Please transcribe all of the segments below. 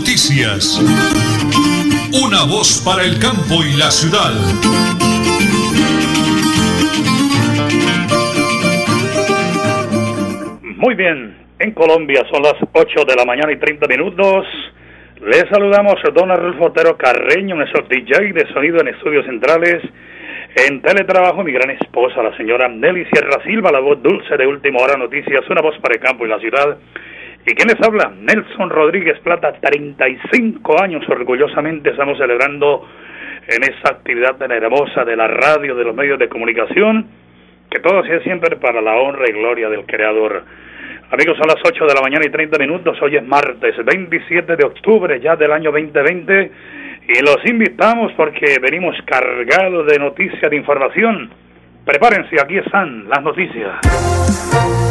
Noticias. Una voz para el campo y la ciudad. Muy bien, en Colombia son las 8 de la mañana y 30 minutos. Les saludamos a don Arnulfo Otero Carreño, nuestro DJ de sonido en estudios centrales. En teletrabajo, mi gran esposa, la señora Nelly Sierra Silva, la voz dulce de Última Hora Noticias, una voz para el campo y la ciudad. ¿Y quién les habla? Nelson Rodríguez Plata, 35 años orgullosamente estamos celebrando en esta actividad tan hermosa de la radio, de los medios de comunicación, que todo sea siempre para la honra y gloria del Creador. Amigos, son las 8 de la mañana y 30 minutos, hoy es martes 27 de octubre ya del año 2020 y los invitamos porque venimos cargados de noticias, de información. Prepárense, aquí están las noticias.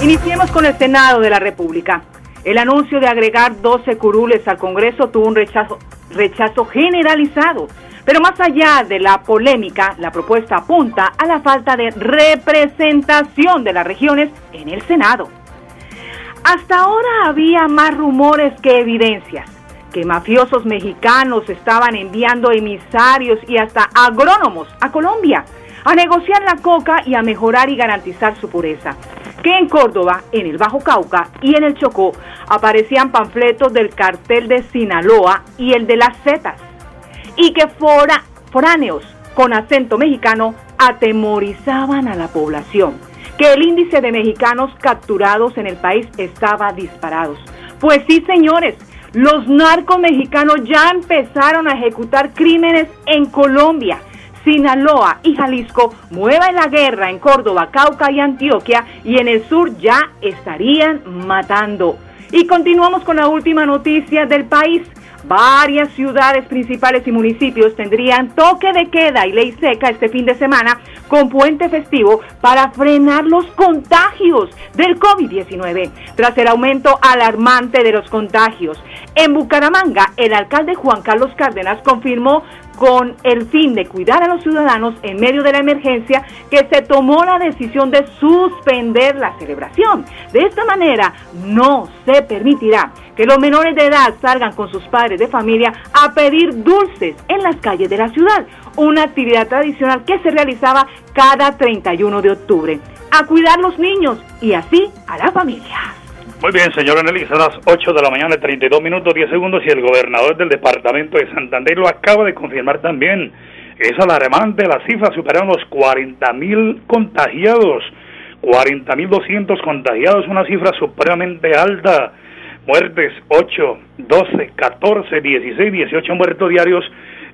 Iniciemos con el Senado de la República. El anuncio de agregar 12 curules al Congreso tuvo un rechazo, rechazo generalizado. Pero más allá de la polémica, la propuesta apunta a la falta de representación de las regiones en el Senado. Hasta ahora había más rumores que evidencias, que mafiosos mexicanos estaban enviando emisarios y hasta agrónomos a Colombia a negociar la coca y a mejorar y garantizar su pureza. Que en Córdoba, en el Bajo Cauca y en el Chocó aparecían panfletos del cartel de Sinaloa y el de las Zetas. Y que fora, foráneos con acento mexicano atemorizaban a la población. Que el índice de mexicanos capturados en el país estaba disparado. Pues sí, señores, los narcos mexicanos ya empezaron a ejecutar crímenes en Colombia Sinaloa y Jalisco muevan la guerra en Córdoba, Cauca y Antioquia y en el sur ya estarían matando. Y continuamos con la última noticia del país. Varias ciudades principales y municipios tendrían toque de queda y ley seca este fin de semana con puente festivo para frenar los contagios del COVID-19 tras el aumento alarmante de los contagios. En Bucaramanga, el alcalde Juan Carlos Cárdenas confirmó con el fin de cuidar a los ciudadanos en medio de la emergencia que se tomó la decisión de suspender la celebración. De esta manera no se permitirá que los menores de edad salgan con sus padres de familia a pedir dulces en las calles de la ciudad, una actividad tradicional que se realizaba cada 31 de octubre. A cuidar los niños y así a la familia. Muy bien, señora Nelly, son las 8 de la mañana, 32 minutos, 10 segundos, y el gobernador del departamento de Santander lo acaba de confirmar también. Es alarmante, las cifras superaron los 40 mil contagiados, 40 mil 200 contagiados, una cifra supremamente alta. Muertes 8, 12, 14, 16, 18 muertos diarios.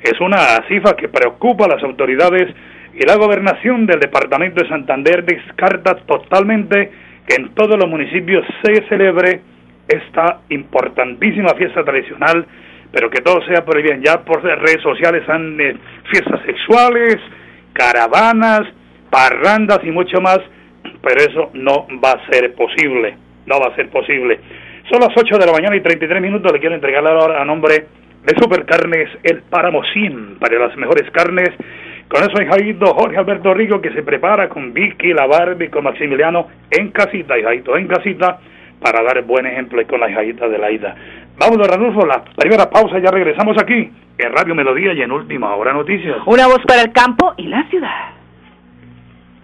Es una cifra que preocupa a las autoridades y la gobernación del departamento de Santander descarta totalmente que en todos los municipios se celebre esta importantísima fiesta tradicional, pero que todo sea por el bien. Ya por redes sociales han eh, fiestas sexuales, caravanas, parrandas y mucho más, pero eso no va a ser posible, no va a ser posible. Son las 8 de la mañana y 33 minutos, le quiero entregar ahora a nombre de Supercarnes El Páramo para las mejores carnes con eso, hijadito Jorge Alberto Rico, que se prepara con Vicky, la Barbie, con Maximiliano en casita, hijadito en casita, para dar buen ejemplo con la hijadita de la ida. Vamos, Ranulfo, la primera pausa, ya regresamos aquí en Radio Melodía y en Última Hora Noticias. Una voz para el campo y la ciudad.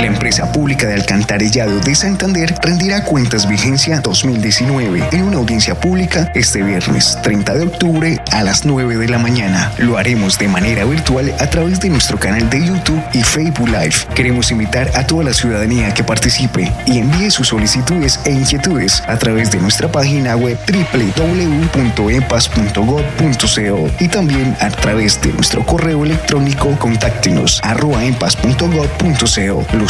La empresa pública de alcantarillado de Santander rendirá cuentas vigencia 2019 en una audiencia pública este viernes 30 de octubre a las 9 de la mañana. Lo haremos de manera virtual a través de nuestro canal de YouTube y Facebook Live. Queremos invitar a toda la ciudadanía que participe y envíe sus solicitudes e inquietudes a través de nuestra página web www.empas.gov.co y también a través de nuestro correo electrónico contáctenos arroba empas.gov.co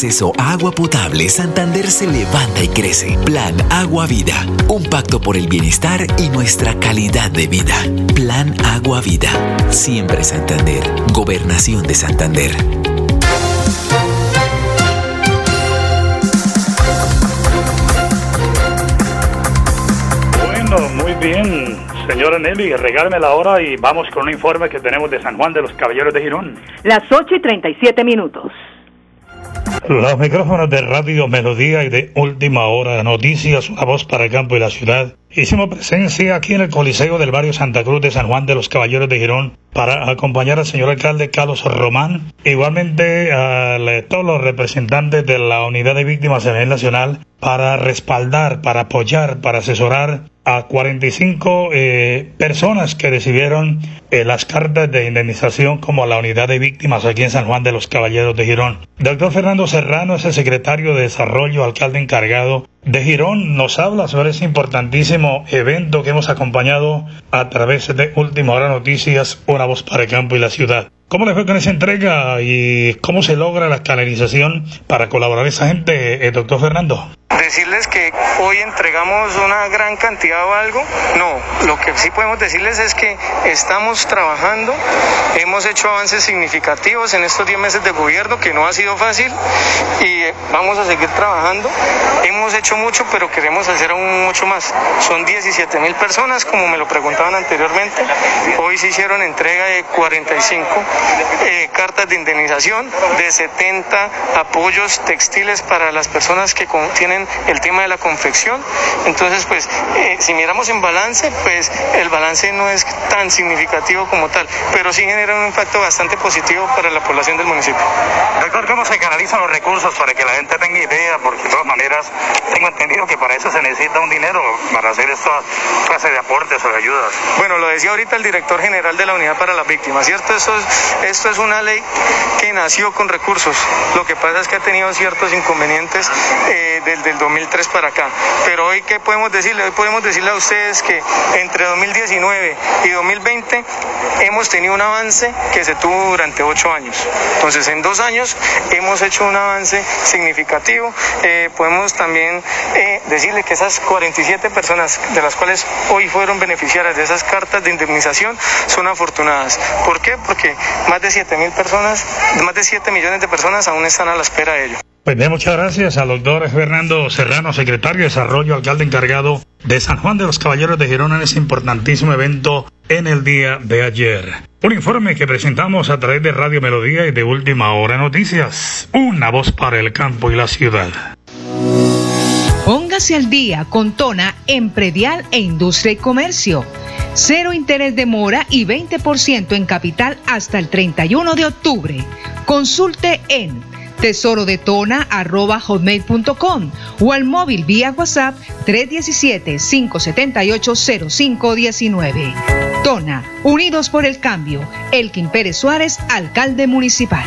Acceso a agua potable, Santander se levanta y crece. Plan Agua Vida, un pacto por el bienestar y nuestra calidad de vida. Plan Agua Vida, siempre Santander, Gobernación de Santander. Bueno, muy bien, señora Nelly, regálame la hora y vamos con un informe que tenemos de San Juan de los Caballeros de Girón. Las 8 y 37 minutos. Los micrófonos de Radio Melodía y de Última Hora Noticias, una voz para el campo y la ciudad. Hicimos presencia aquí en el Coliseo del barrio Santa Cruz de San Juan de los Caballeros de Girón para acompañar al señor alcalde Carlos Román, igualmente a todos los representantes de la Unidad de Víctimas a nivel nacional para respaldar, para apoyar, para asesorar a 45 eh, personas que recibieron eh, las cartas de indemnización como la unidad de víctimas aquí en San Juan de los Caballeros de Girón. Doctor Fernando Serrano es el secretario de Desarrollo, alcalde encargado de Girón. Nos habla sobre ese importantísimo evento que hemos acompañado a través de Última Hora Noticias, una voz para el campo y la ciudad. ¿Cómo le fue con esa entrega y cómo se logra la canalización para colaborar esa gente, eh, doctor Fernando? Decirles que hoy entregamos una gran cantidad o algo, no, lo que sí podemos decirles es que estamos trabajando, hemos hecho avances significativos en estos 10 meses de gobierno, que no ha sido fácil, y vamos a seguir trabajando. Hemos hecho mucho, pero queremos hacer aún mucho más. Son 17 mil personas, como me lo preguntaban anteriormente, hoy se hicieron entrega de 45 eh, cartas de indemnización, de 70 apoyos textiles para las personas que tienen el tema de la confección. Entonces, pues, eh, si miramos en balance, pues el balance no es tan significativo como tal, pero sí genera un impacto bastante positivo para la población del municipio. Doctor, ¿cómo se canalizan los recursos para que la gente tenga idea? Porque de todas maneras tengo entendido que para eso se necesita un dinero para hacer esta clase de aportes o de ayudas. Bueno, lo decía ahorita el director general de la Unidad para las Víctimas, ¿cierto? Esto es, esto es una ley que nació con recursos. Lo que pasa es que ha tenido ciertos inconvenientes eh, desde el 2003 para acá. Pero hoy, ¿qué podemos decirle? Hoy podemos decirle a ustedes que entre 2019 y 2020 hemos tenido un avance que se tuvo durante ocho años. Entonces, en dos años hemos hecho un avance significativo. Eh, podemos también eh, decirle que esas 47 personas de las cuales hoy fueron beneficiarias de esas cartas de indemnización son afortunadas. ¿Por qué? Porque más de 7 mil personas, más de 7 millones de personas aún están a la espera de ello. Pues muchas gracias al doctor Fernando Serrano, secretario de Desarrollo, alcalde encargado de San Juan de los Caballeros de Girona en ese importantísimo evento en el día de ayer. Un informe que presentamos a través de Radio Melodía y de Última Hora Noticias. Una voz para el campo y la ciudad. Póngase al día con Tona en Predial e Industria y Comercio cero interés de mora y 20% en capital hasta el 31 de octubre. Consulte en tesorodetona.hotmail.com o al móvil vía WhatsApp 317-578-0519. Tona, Unidos por el Cambio. Elkin Pérez Suárez, alcalde municipal.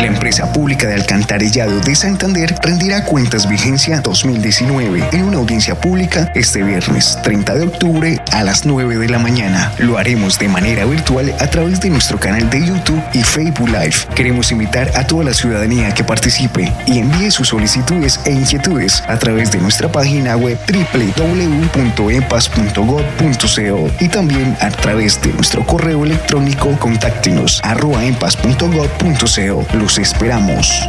La empresa pública de alcantarillado de Santander rendirá cuentas vigencia 2019 en una audiencia pública este viernes 30 de octubre a las 9 de la mañana. Lo haremos de manera virtual a través de nuestro canal de YouTube y Facebook Live. Queremos invitar a toda la ciudadanía que participe y envíe sus solicitudes e inquietudes a través de nuestra página web www.empas.gov.co y también a través de nuestro correo electrónico contáctenos arroba empas.gov.co esperamos.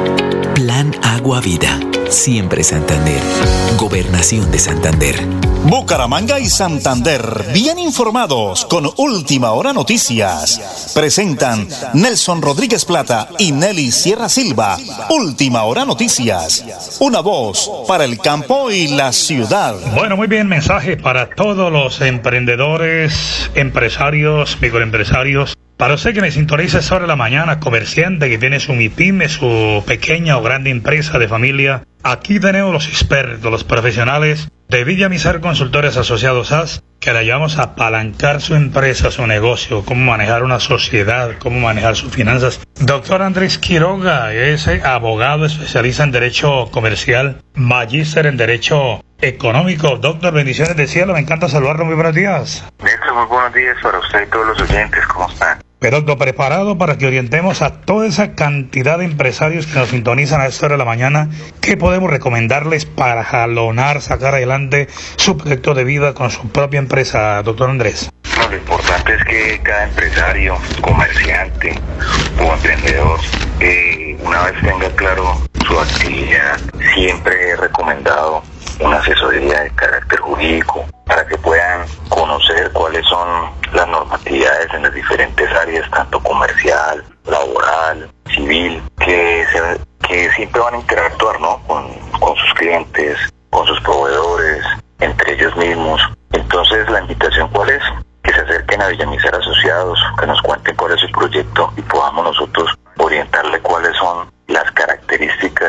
Plan Agua Vida Siempre Santander. Gobernación de Santander. Bucaramanga y Santander, bien informados con Última Hora Noticias. Presentan Nelson Rodríguez Plata y Nelly Sierra Silva. Última Hora Noticias. Una voz para el campo y la ciudad. Bueno, muy bien, mensaje para todos los emprendedores, empresarios, microempresarios para usted que me sintoniza sobre la mañana, comerciante que tiene su MIPYME, su pequeña o grande empresa de familia, aquí tenemos los expertos, los profesionales de Villamizar Consultores Asociados AS, que le ayudamos a apalancar su empresa, su negocio, cómo manejar una sociedad, cómo manejar sus finanzas. Doctor Andrés Quiroga es abogado especialista en Derecho Comercial, magíster en Derecho Económico. Doctor, bendiciones de cielo, me encanta saludarlo, muy buenos días. Néstor, muy buenos días para usted y todos los oyentes, ¿cómo están? Pero preparado para que orientemos a toda esa cantidad de empresarios que nos sintonizan a esta hora de la mañana, ¿qué podemos recomendarles para jalonar, sacar adelante su proyecto de vida con su propia empresa, doctor Andrés? lo importante es que cada empresario, comerciante o emprendedor, eh, una vez tenga claro su actividad, siempre he recomendado una asesoría de carácter jurídico para que puedan conocer cuáles son las normatividades en las diferentes áreas, tanto comercial, laboral, civil, que, que siempre van a interactuar ¿no? con, con sus clientes, con sus proveedores, entre ellos mismos. Entonces la invitación cuál es? Que se acerquen a Villamizar Asociados, que nos cuenten cuál es su proyecto y podamos nosotros orientarle cuáles son las características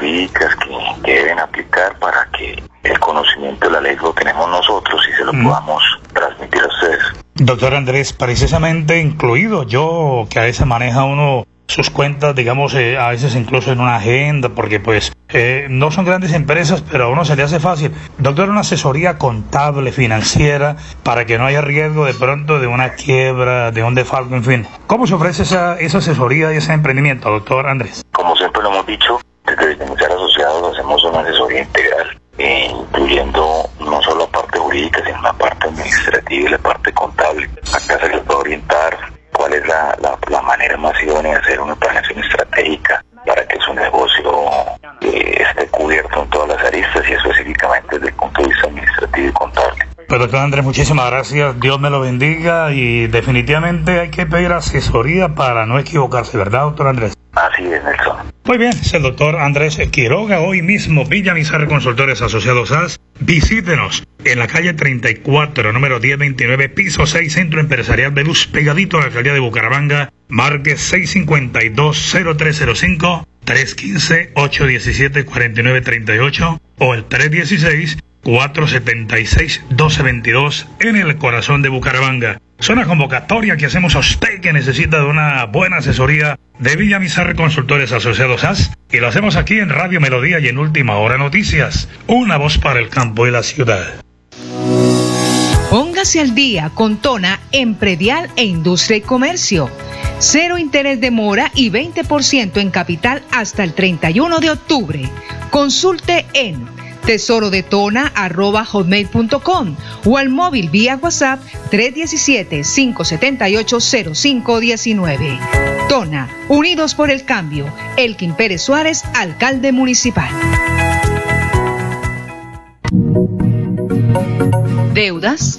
jurídicas que, deben aplicar para que el conocimiento de la ley lo tenemos nosotros y se lo podamos transmitir a ustedes. Doctor Andrés, precisamente incluido yo, que a veces maneja uno sus cuentas, digamos, eh, a veces incluso en una agenda, porque pues eh, no son grandes empresas, pero a uno se le hace fácil. Doctor, una asesoría contable, financiera, para que no haya riesgo de pronto de una quiebra, de un defalco, en fin. ¿Cómo se ofrece esa, esa asesoría y ese emprendimiento, doctor Andrés? Como siempre lo hemos dicho, desde Financiar Asociados hacemos una asesoría integral, eh, incluyendo no solo la parte jurídica, sino la parte administrativa y la parte contable. Acá se les puede orientar cuál es la, la, manera más idónea de hacer una planeación estratégica para que su negocio eh, esté cubierto en todas las aristas y específicamente desde el punto de vista administrativo y contable. Pues doctor Andrés, muchísimas gracias, Dios me lo bendiga y definitivamente hay que pedir asesoría para no equivocarse, ¿verdad, doctor Andrés? Así es, Nelson. Muy bien, es el doctor Andrés Quiroga, hoy mismo Villa Mizar Consultores Asociados AS. Visítenos en la calle 34, número 1029, piso 6, Centro Empresarial de Luz, pegadito a la alcaldía de Bucaramanga. Marque 652-0305, 315-817-4938 o el 316 476-1222 en el corazón de Bucaramanga. Es una convocatoria que hacemos a usted que necesita de una buena asesoría de Villamizar Consultores Asociados AS y lo hacemos aquí en Radio Melodía y en Última Hora Noticias. Una voz para el campo y la ciudad. Póngase al día con Tona en predial e industria y comercio. Cero interés de mora y 20% en capital hasta el 31 de octubre. Consulte en tesorodetona.hotmail.com o al móvil vía WhatsApp 317-578-0519. Tona, Unidos por el Cambio. Elkin Pérez Suárez, alcalde municipal. Deudas,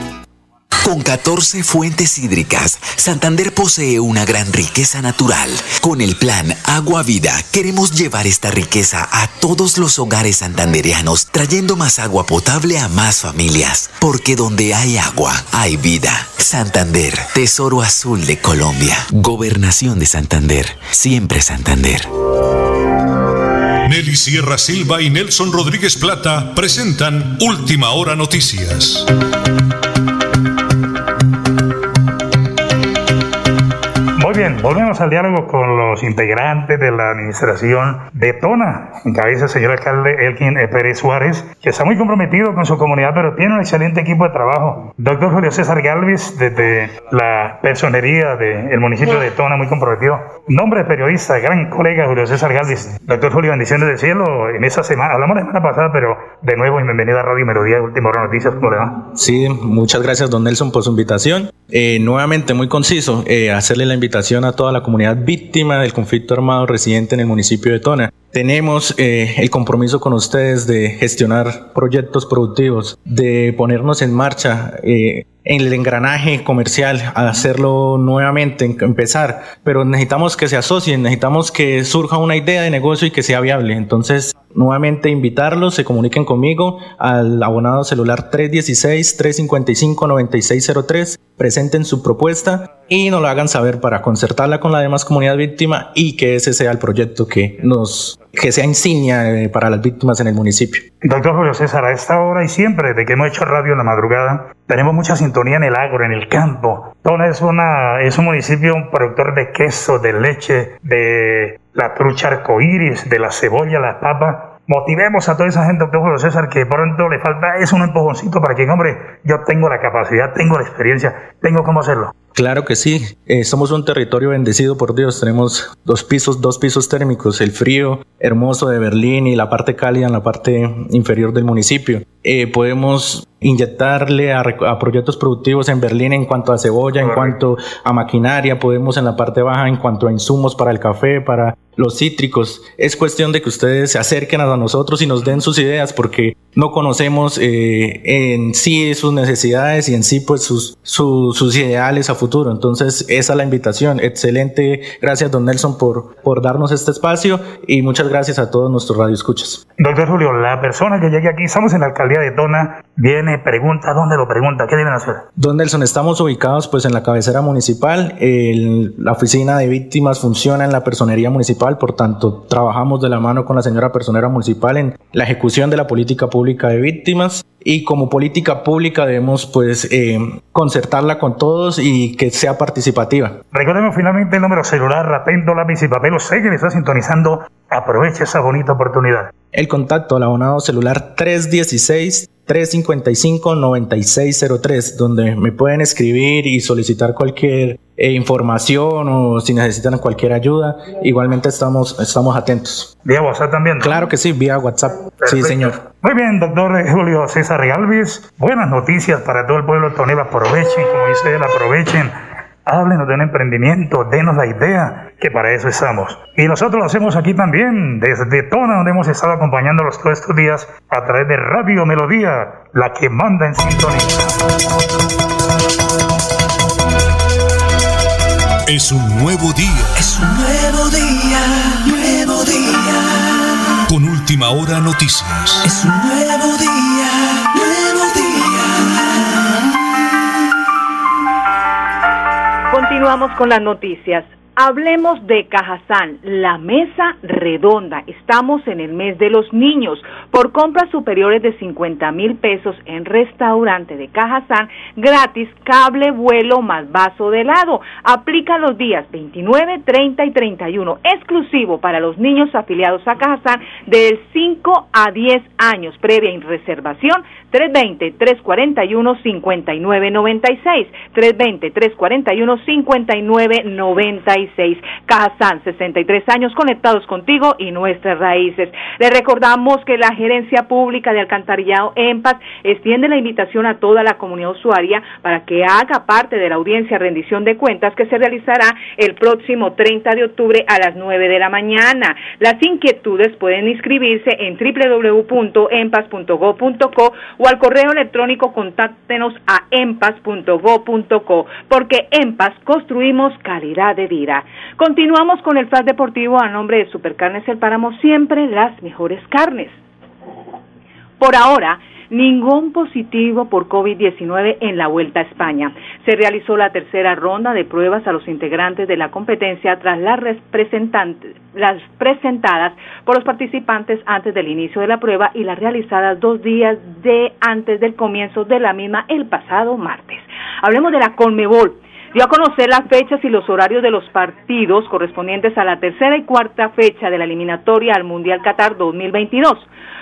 Con 14 fuentes hídricas, Santander posee una gran riqueza natural. Con el plan Agua Vida, queremos llevar esta riqueza a todos los hogares santanderianos, trayendo más agua potable a más familias. Porque donde hay agua, hay vida. Santander, Tesoro Azul de Colombia. Gobernación de Santander, siempre Santander. Nelly Sierra Silva y Nelson Rodríguez Plata presentan Última Hora Noticias. Volvemos al diálogo con los integrantes de la administración de Tona, en cabeza el señor alcalde Elkin Pérez Suárez, que está muy comprometido con su comunidad, pero tiene un excelente equipo de trabajo. Doctor Julio César Galvis, desde la personería del municipio de Tona, muy comprometido. Nombre de periodista, gran colega Julio César Galvis. Doctor Julio, bendiciones del cielo. En esa semana, hablamos la semana pasada, pero de nuevo, bienvenida a Radio Melodía de Última Hora Noticias. ¿Cómo le va? Sí, muchas gracias, don Nelson, por su invitación. Eh, nuevamente, muy conciso, eh, hacerle la invitación a toda la comunidad víctima del conflicto armado residente en el municipio de Tona. Tenemos eh, el compromiso con ustedes de gestionar proyectos productivos, de ponernos en marcha eh, en el engranaje comercial, a hacerlo nuevamente, empezar, pero necesitamos que se asocien, necesitamos que surja una idea de negocio y que sea viable. Entonces, nuevamente invitarlos, se comuniquen conmigo al abonado celular 316-355-9603, presenten su propuesta y nos lo hagan saber para concertarla con la demás comunidad víctima y que ese sea el proyecto que nos que sea insignia eh, para las víctimas en el municipio. Doctor Julio César, a esta hora y siempre, desde que hemos hecho radio en la madrugada, tenemos mucha sintonía en el agro, en el campo. Tona es, una, es un municipio un productor de queso, de leche, de la trucha arcoíris, de la cebolla, la papa. Motivemos a toda esa gente, doctor César, que pronto le falta es un empujoncito para que, hombre, yo tengo la capacidad, tengo la experiencia, tengo cómo hacerlo. Claro que sí, eh, somos un territorio bendecido por Dios, tenemos dos pisos, dos pisos térmicos, el frío hermoso de Berlín y la parte cálida en la parte inferior del municipio. Eh, podemos inyectarle a, proyectos productivos en Berlín en cuanto a cebolla, en cuanto a maquinaria, podemos en la parte baja en cuanto a insumos para el café, para los cítricos. Es cuestión de que ustedes se acerquen a nosotros y nos den sus ideas porque no conocemos eh, en sí sus necesidades y en sí pues sus, sus, ideales a futuro. Entonces esa es la invitación. Excelente. Gracias don Nelson por, por darnos este espacio y muchas gracias a todos nuestros radioescuchas. Doctor Julio, la persona que llegue aquí, estamos en la alcaldía de Tona, viene, pregunta, ¿dónde lo pregunta? ¿Qué deben hacer? Don Nelson, estamos ubicados pues en la cabecera municipal. la oficina de víctimas funciona en la personería municipal, por tanto trabajamos de la mano con la señora personera municipal en la ejecución de la política pública de víctimas y como política pública debemos pues eh, concertarla con todos y que sea participativa. Recordemos finalmente el número celular, rapendo, lápiz y papel, sé que le está sintonizando, aproveche esa bonita oportunidad. El contacto al abonado celular 316 355-9603, donde me pueden escribir y solicitar cualquier eh, información o si necesitan cualquier ayuda. Igualmente estamos, estamos atentos. ¿Vía WhatsApp también? Claro que sí, vía WhatsApp. Sí, señor. Muy bien, doctor Julio César Galvez. Buenas noticias para todo el pueblo tonero. Aprovechen, como dice él, aprovechen háblenos de un emprendimiento, denos la idea, que para eso estamos. Y nosotros lo hacemos aquí también, desde Tona, donde hemos estado acompañándolos todos estos días a través de Radio Melodía, la que manda en sintonía. Es un nuevo día. Es un nuevo día, nuevo día. Con última hora noticias. Es un nuevo día, nuevo día. Continuamos con las noticias. Hablemos de Cajazán, la mesa redonda. Estamos en el mes de los niños. Por compras superiores de 50 mil pesos en restaurante de Cajazán, gratis cable, vuelo más vaso de helado. Aplica los días 29, 30 y 31. Exclusivo para los niños afiliados a Cajazán del 5 a 10 años. Previa reservación 320-341-5996. 320-341-5996. 66. Kazán, 63 años conectados contigo y nuestras raíces. Le recordamos que la Gerencia Pública de Alcantarillado EMPAS extiende la invitación a toda la comunidad usuaria para que haga parte de la audiencia rendición de cuentas que se realizará el próximo 30 de octubre a las 9 de la mañana. Las inquietudes pueden inscribirse en www.empas.go.co o al correo electrónico contáctenos a empas.go.co porque EMPAS construimos calidad de vida. Continuamos con el flash deportivo a nombre de Supercarnes El Páramo, siempre las mejores carnes. Por ahora, ningún positivo por COVID-19 en la Vuelta a España. Se realizó la tercera ronda de pruebas a los integrantes de la competencia tras las, las presentadas por los participantes antes del inicio de la prueba y las realizadas dos días de antes del comienzo de la misma el pasado martes. Hablemos de la Conmebol dio a conocer las fechas y los horarios de los partidos correspondientes a la tercera y cuarta fecha de la eliminatoria al Mundial Qatar 2022.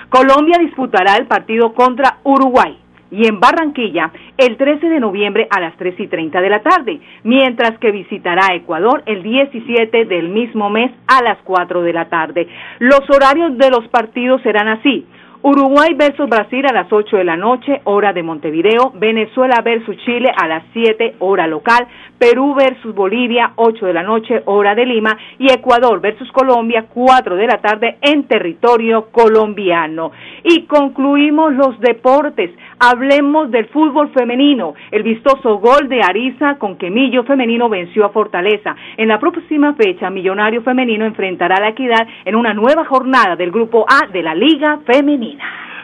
Colombia disputará el partido contra Uruguay y en Barranquilla el 13 de noviembre a las 3 y 30 de la tarde, mientras que visitará Ecuador el 17 del mismo mes a las 4 de la tarde. Los horarios de los partidos serán así. Uruguay versus Brasil a las 8 de la noche, hora de Montevideo. Venezuela versus Chile a las 7, hora local. Perú versus Bolivia, 8 de la noche, hora de Lima. Y Ecuador versus Colombia, 4 de la tarde en territorio colombiano. Y concluimos los deportes. Hablemos del fútbol femenino. El vistoso gol de Ariza con Quemillo femenino venció a Fortaleza. En la próxima fecha, Millonario femenino enfrentará a la Equidad en una nueva jornada del Grupo A de la Liga Femenina.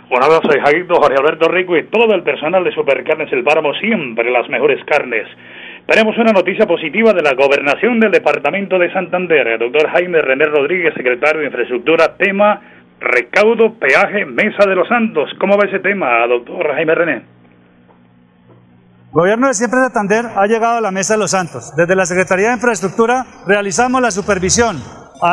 Un abrazo, Jaguito, Jorge Alberto Rico y todo el personal de Supercarnes El Páramo, siempre las mejores carnes. Tenemos una noticia positiva de la gobernación del departamento de Santander. El doctor Jaime René Rodríguez, secretario de Infraestructura, tema recaudo, peaje, Mesa de los Santos. ¿Cómo va ese tema, doctor Jaime René? Gobierno de Siempre Santander ha llegado a la Mesa de los Santos. Desde la Secretaría de Infraestructura realizamos la supervisión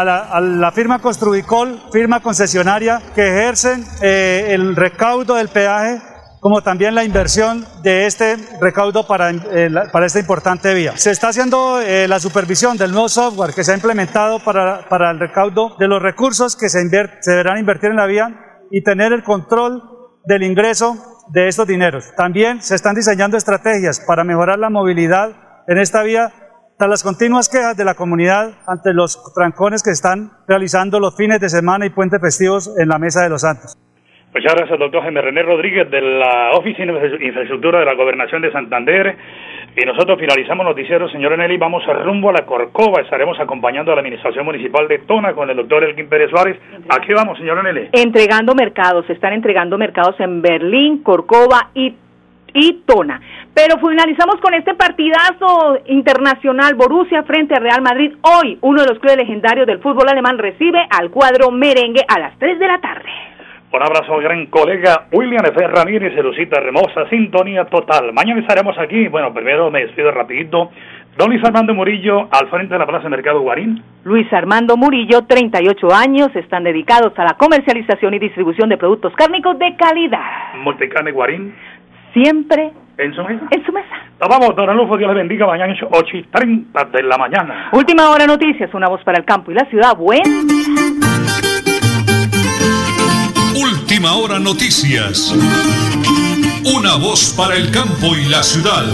a la, firma Construicol, firma concesionaria, que ejercen eh, el recaudo del peaje como también la inversión de este recaudo para, eh, para esta importante vía. Se está haciendo eh, la supervisión del nuevo software que se ha implementado para, para el recaudo de los recursos que se, se deberán invertir en la vía y tener el control del ingreso de estos dineros. También se están diseñando estrategias para mejorar la movilidad en esta vía tras las continuas quejas de la comunidad ante los trancones que están realizando los fines de semana y puentes festivos en la Mesa de los Santos. Muchas gracias, doctor Jaime René Rodríguez, de la Oficina de Infraestructura de la Gobernación de Santander. Y nosotros finalizamos noticiero, señor Eneli, vamos rumbo a la Corcova. Estaremos acompañando a la Administración Municipal de Tona con el doctor Elkin Pérez Suárez. Aquí vamos, señor Eneli. Entregando mercados, están entregando mercados en Berlín, Corcova y, y Tona. Pero finalizamos con este partidazo internacional Borussia frente a Real Madrid. Hoy, uno de los clubes legendarios del fútbol alemán recibe al cuadro merengue a las 3 de la tarde. Un abrazo al gran colega William F. Ramírez, Lucita Hermosa, sintonía total. Mañana estaremos aquí. Bueno, primero me despido rapidito. Don Luis Armando Murillo, al frente de la Plaza Mercado Guarín. Luis Armando Murillo, 38 años, están dedicados a la comercialización y distribución de productos cárnicos de calidad. Multicarne Guarín siempre en su mesa. En su mesa. Nos vamos, don Anulfo, Dios le bendiga. Mañana es 8 y 30 de la mañana. Última hora noticias, una voz para el campo y la ciudad. Buen día. Última hora noticias. Una voz para el campo y la ciudad.